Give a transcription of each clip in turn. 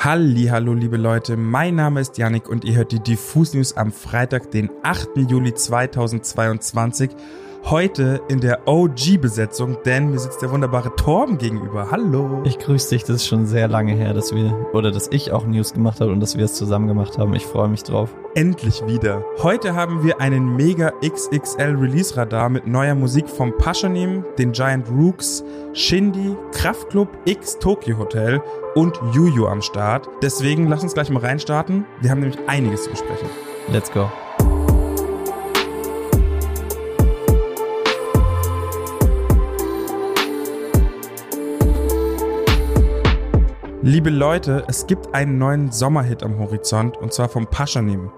Hallo, liebe Leute, mein Name ist Yannick und ihr hört die Diffus News am Freitag, den 8. Juli 2022 Heute in der OG-Besetzung, denn mir sitzt der wunderbare Torben gegenüber. Hallo. Ich grüße dich. Das ist schon sehr lange her, dass wir, oder dass ich auch News gemacht habe und dass wir es zusammen gemacht haben. Ich freue mich drauf. Endlich wieder. Heute haben wir einen mega XXL Release-Radar mit neuer Musik vom Paschanim, den Giant Rooks, Shindy, Kraftklub, X Tokyo Hotel und Juju am Start. Deswegen lass uns gleich mal reinstarten. Wir haben nämlich einiges zu besprechen. Let's go. Liebe Leute, es gibt einen neuen Sommerhit am Horizont und zwar vom Paschanim.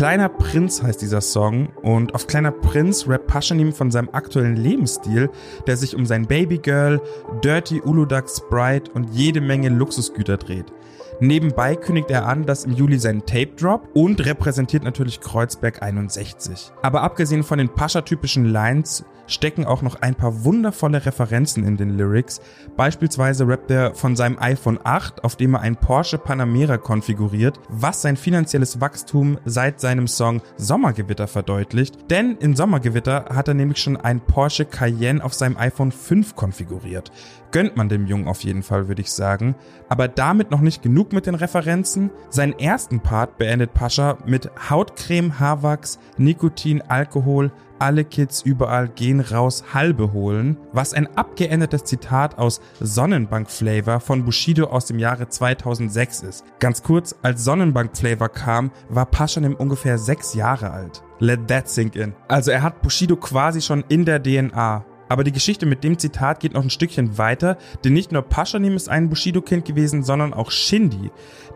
Kleiner Prinz heißt dieser Song und auf Kleiner Prinz rappt Paschanim von seinem aktuellen Lebensstil, der sich um sein Babygirl, Dirty Uludag Sprite und jede Menge Luxusgüter dreht. Nebenbei kündigt er an, dass im Juli sein Tape Drop und repräsentiert natürlich Kreuzberg 61. Aber abgesehen von den Pascha-typischen Lines stecken auch noch ein paar wundervolle Referenzen in den Lyrics. Beispielsweise rappt er von seinem iPhone 8, auf dem er ein Porsche Panamera konfiguriert, was sein finanzielles Wachstum seit seinem Song Sommergewitter verdeutlicht. Denn in Sommergewitter hat er nämlich schon ein Porsche Cayenne auf seinem iPhone 5 konfiguriert. Gönnt man dem Jungen auf jeden Fall, würde ich sagen. Aber damit noch nicht genug mit den Referenzen. Seinen ersten Part beendet Pascha mit Hautcreme, Haarwachs, Nikotin, Alkohol, alle Kids überall gehen raus halbe holen, was ein abgeändertes Zitat aus Sonnenbank Flavor von Bushido aus dem Jahre 2006 ist. Ganz kurz, als Sonnenbank Flavor kam, war Paschanim ungefähr sechs Jahre alt. Let that sink in. Also er hat Bushido quasi schon in der DNA. Aber die Geschichte mit dem Zitat geht noch ein Stückchen weiter, denn nicht nur Paschanim ist ein Bushido-Kind gewesen, sondern auch Shindy.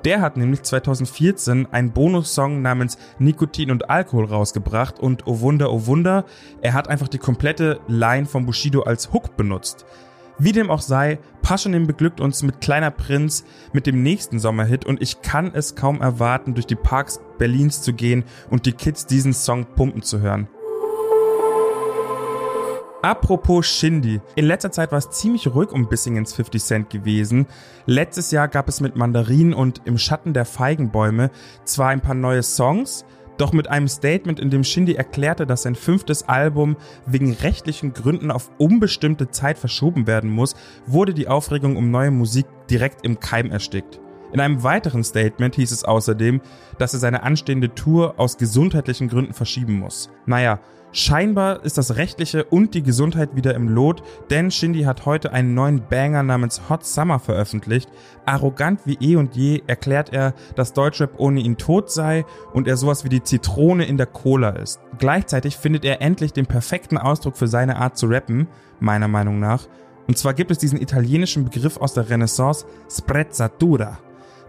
Der hat nämlich 2014 einen Bonussong namens Nikotin und Alkohol rausgebracht und oh Wunder, oh Wunder, er hat einfach die komplette Line von Bushido als Hook benutzt. Wie dem auch sei, Paschanim beglückt uns mit Kleiner Prinz mit dem nächsten Sommerhit und ich kann es kaum erwarten, durch die Parks Berlins zu gehen und die Kids diesen Song pumpen zu hören. Apropos Shindy. In letzter Zeit war es ziemlich ruhig um Bissingens 50 Cent gewesen. Letztes Jahr gab es mit Mandarinen und Im Schatten der Feigenbäume zwar ein paar neue Songs, doch mit einem Statement, in dem Shindy erklärte, dass sein fünftes Album wegen rechtlichen Gründen auf unbestimmte Zeit verschoben werden muss, wurde die Aufregung um neue Musik direkt im Keim erstickt. In einem weiteren Statement hieß es außerdem, dass er seine anstehende Tour aus gesundheitlichen Gründen verschieben muss. Naja, Scheinbar ist das Rechtliche und die Gesundheit wieder im Lot, denn Shindy hat heute einen neuen Banger namens Hot Summer veröffentlicht. Arrogant wie eh und je erklärt er, dass Deutschrap ohne ihn tot sei und er sowas wie die Zitrone in der Cola ist. Gleichzeitig findet er endlich den perfekten Ausdruck für seine Art zu rappen, meiner Meinung nach. Und zwar gibt es diesen italienischen Begriff aus der Renaissance, Sprezzatura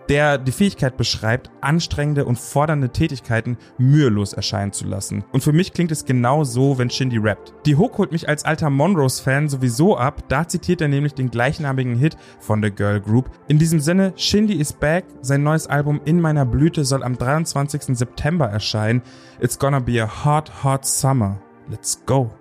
der die Fähigkeit beschreibt, anstrengende und fordernde Tätigkeiten mühelos erscheinen zu lassen. Und für mich klingt es genau so, wenn Shindy rappt. Die Hook holt mich als alter Monrose-Fan sowieso ab, da zitiert er nämlich den gleichnamigen Hit von The Girl Group. In diesem Sinne, Shindy is back, sein neues Album In meiner Blüte soll am 23. September erscheinen. It's gonna be a hot, hot summer. Let's go.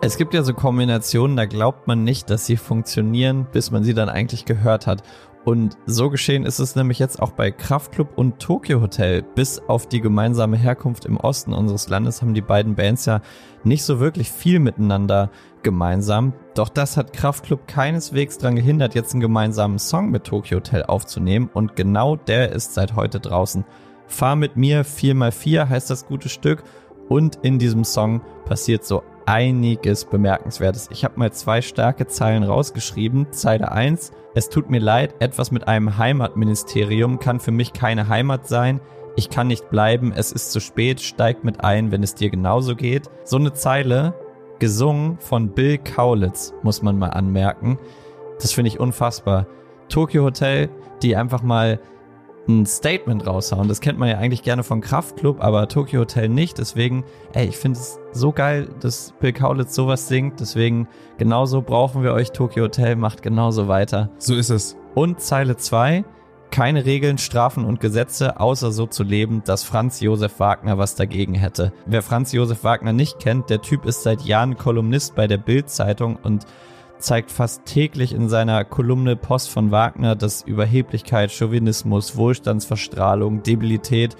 Es gibt ja so Kombinationen, da glaubt man nicht, dass sie funktionieren, bis man sie dann eigentlich gehört hat. Und so geschehen ist es nämlich jetzt auch bei Kraftklub und Tokyo Hotel. Bis auf die gemeinsame Herkunft im Osten unseres Landes haben die beiden Bands ja nicht so wirklich viel miteinander gemeinsam. Doch das hat Kraftklub keineswegs daran gehindert, jetzt einen gemeinsamen Song mit Tokyo Hotel aufzunehmen. Und genau der ist seit heute draußen. Fahr mit mir 4x4 heißt das gute Stück. Und in diesem Song passiert so einiges Bemerkenswertes. Ich habe mal zwei starke Zeilen rausgeschrieben. Zeile 1. Es tut mir leid, etwas mit einem Heimatministerium kann für mich keine Heimat sein. Ich kann nicht bleiben, es ist zu spät, steig mit ein, wenn es dir genauso geht. So eine Zeile, gesungen von Bill Kaulitz, muss man mal anmerken. Das finde ich unfassbar. Tokyo Hotel, die einfach mal ein Statement raushauen. Das kennt man ja eigentlich gerne von Kraftklub, aber Tokyo Hotel nicht. Deswegen, ey, ich finde es so geil, dass Bill Kaulitz sowas singt. Deswegen, genauso brauchen wir euch. Tokyo Hotel macht genauso weiter. So ist es. Und Zeile 2. Keine Regeln, Strafen und Gesetze, außer so zu leben, dass Franz Josef Wagner was dagegen hätte. Wer Franz Josef Wagner nicht kennt, der Typ ist seit Jahren Kolumnist bei der Bild-Zeitung und zeigt fast täglich in seiner Kolumne Post von Wagner, dass Überheblichkeit, Chauvinismus, Wohlstandsverstrahlung, Debilität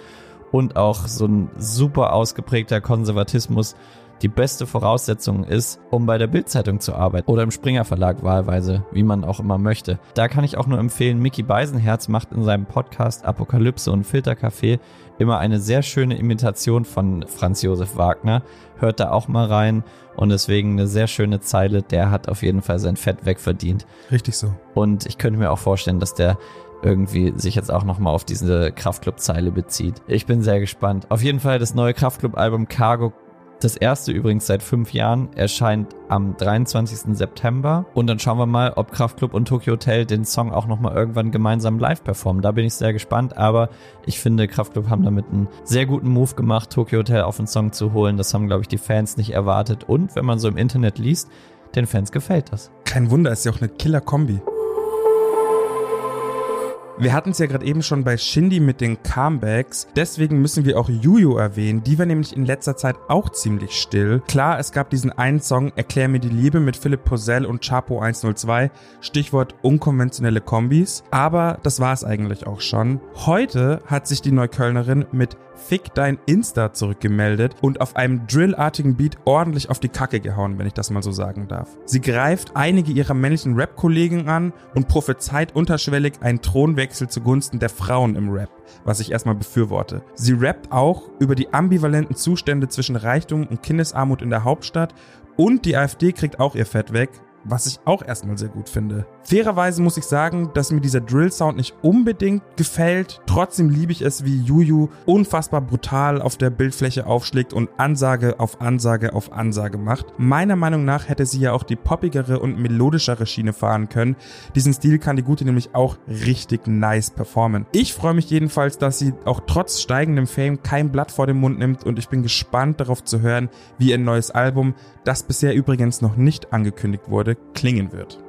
und auch so ein super ausgeprägter Konservatismus die beste Voraussetzung ist, um bei der Bildzeitung zu arbeiten oder im Springer Verlag wahlweise, wie man auch immer möchte. Da kann ich auch nur empfehlen, Mickey Beisenherz macht in seinem Podcast Apokalypse und Filtercafé immer eine sehr schöne Imitation von Franz Josef Wagner. Hört da auch mal rein und deswegen eine sehr schöne Zeile. Der hat auf jeden Fall sein Fett wegverdient. Richtig so. Und ich könnte mir auch vorstellen, dass der irgendwie sich jetzt auch nochmal auf diese Kraftclub-Zeile bezieht. Ich bin sehr gespannt. Auf jeden Fall das neue Kraftclub-Album Cargo das erste übrigens seit fünf Jahren erscheint am 23. September. Und dann schauen wir mal, ob Kraftklub und Tokyo Hotel den Song auch nochmal irgendwann gemeinsam live performen. Da bin ich sehr gespannt. Aber ich finde, Kraftklub haben damit einen sehr guten Move gemacht, Tokyo Hotel auf den Song zu holen. Das haben, glaube ich, die Fans nicht erwartet. Und wenn man so im Internet liest, den Fans gefällt das. Kein Wunder, ist ja auch eine Killer-Kombi. Wir hatten es ja gerade eben schon bei Shindy mit den Comebacks. Deswegen müssen wir auch Yuyu erwähnen. Die war nämlich in letzter Zeit auch ziemlich still. Klar, es gab diesen einen Song Erklär mir die Liebe mit Philipp Posell und Chapo 102. Stichwort unkonventionelle Kombis. Aber das war es eigentlich auch schon. Heute hat sich die Neuköllnerin mit Fick dein Insta zurückgemeldet und auf einem drillartigen Beat ordentlich auf die Kacke gehauen, wenn ich das mal so sagen darf. Sie greift einige ihrer männlichen Rap-Kollegen an und prophezeit unterschwellig einen Thronwechsel zugunsten der Frauen im Rap, was ich erstmal befürworte. Sie rappt auch über die ambivalenten Zustände zwischen Reichtum und Kindesarmut in der Hauptstadt und die AfD kriegt auch ihr Fett weg, was ich auch erstmal sehr gut finde. Fairerweise muss ich sagen, dass mir dieser Drill-Sound nicht unbedingt gefällt. Trotzdem liebe ich es, wie Juju unfassbar brutal auf der Bildfläche aufschlägt und Ansage auf Ansage auf Ansage macht. Meiner Meinung nach hätte sie ja auch die poppigere und melodischere Schiene fahren können. Diesen Stil kann die Gute nämlich auch richtig nice performen. Ich freue mich jedenfalls, dass sie auch trotz steigendem Fame kein Blatt vor den Mund nimmt und ich bin gespannt darauf zu hören, wie ihr neues Album, das bisher übrigens noch nicht angekündigt wurde, klingen wird.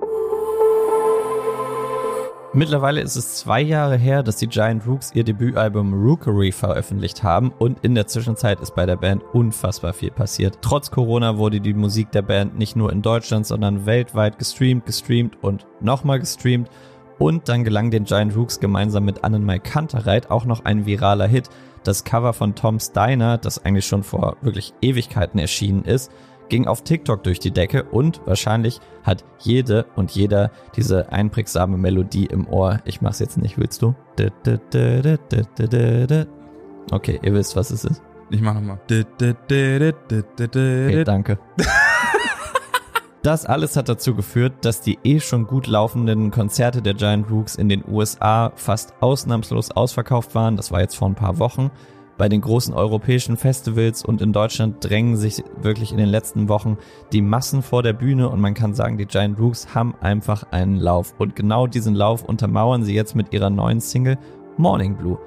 Mittlerweile ist es zwei Jahre her, dass die Giant Rooks ihr Debütalbum Rookery veröffentlicht haben und in der Zwischenzeit ist bei der Band unfassbar viel passiert. Trotz Corona wurde die Musik der Band nicht nur in Deutschland, sondern weltweit gestreamt, gestreamt und nochmal gestreamt. Und dann gelang den Giant Rooks gemeinsam mit Annenmai Kantereit auch noch ein viraler Hit. Das Cover von Tom Steiner, das eigentlich schon vor wirklich Ewigkeiten erschienen ist, ging auf TikTok durch die Decke und wahrscheinlich hat jede und jeder diese einprägsame Melodie im Ohr. Ich mach's jetzt nicht, willst du? Okay, ihr wisst, was es ist. Ich mach nochmal. Okay, danke. Das alles hat dazu geführt, dass die eh schon gut laufenden Konzerte der Giant Rooks in den USA fast ausnahmslos ausverkauft waren. Das war jetzt vor ein paar Wochen bei den großen europäischen Festivals und in Deutschland drängen sich wirklich in den letzten Wochen die Massen vor der Bühne und man kann sagen, die Giant Rooks haben einfach einen Lauf. Und genau diesen Lauf untermauern sie jetzt mit ihrer neuen Single Morning Blue.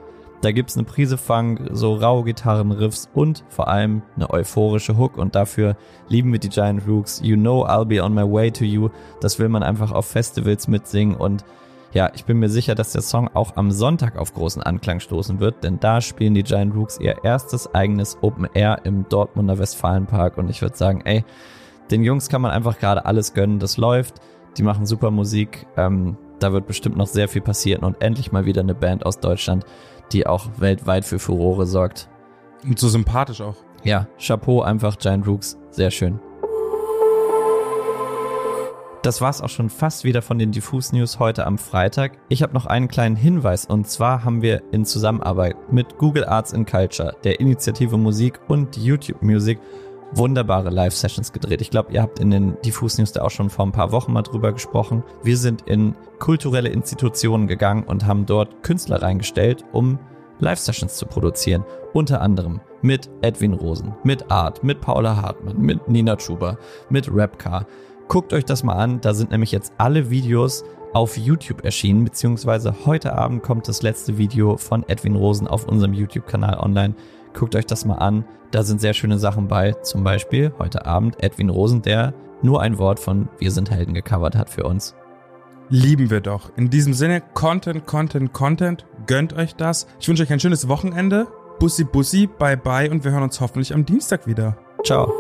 Da gibt's eine Prise Funk, so raue Gitarrenriffs und vor allem eine euphorische Hook und dafür lieben wir die Giant Rooks. You know I'll be on my way to you. Das will man einfach auf Festivals mitsingen und ja, ich bin mir sicher, dass der Song auch am Sonntag auf großen Anklang stoßen wird, denn da spielen die Giant Rooks ihr erstes eigenes Open Air im Dortmunder Westfalenpark und ich würde sagen, ey, den Jungs kann man einfach gerade alles gönnen, das läuft, die machen super Musik, ähm, da wird bestimmt noch sehr viel passieren und endlich mal wieder eine Band aus Deutschland, die auch weltweit für Furore sorgt. Und so sympathisch auch. Ja, Chapeau einfach Giant Rooks, sehr schön. Das war's auch schon fast wieder von den Diffus News heute am Freitag. Ich habe noch einen kleinen Hinweis und zwar haben wir in Zusammenarbeit mit Google Arts and Culture, der Initiative Musik und YouTube Music wunderbare Live-Sessions gedreht. Ich glaube, ihr habt in den Diffus News da auch schon vor ein paar Wochen mal drüber gesprochen. Wir sind in kulturelle Institutionen gegangen und haben dort Künstler reingestellt, um Live-Sessions zu produzieren. Unter anderem mit Edwin Rosen, mit Art, mit Paula Hartmann, mit Nina Schuber, mit Rapcar, Guckt euch das mal an, da sind nämlich jetzt alle Videos auf YouTube erschienen, beziehungsweise heute Abend kommt das letzte Video von Edwin Rosen auf unserem YouTube-Kanal online. Guckt euch das mal an, da sind sehr schöne Sachen bei, zum Beispiel heute Abend Edwin Rosen, der nur ein Wort von Wir sind Helden gecovert hat für uns. Lieben wir doch. In diesem Sinne, Content, Content, Content, gönnt euch das. Ich wünsche euch ein schönes Wochenende. Bussi, Bussi, bye bye und wir hören uns hoffentlich am Dienstag wieder. Ciao.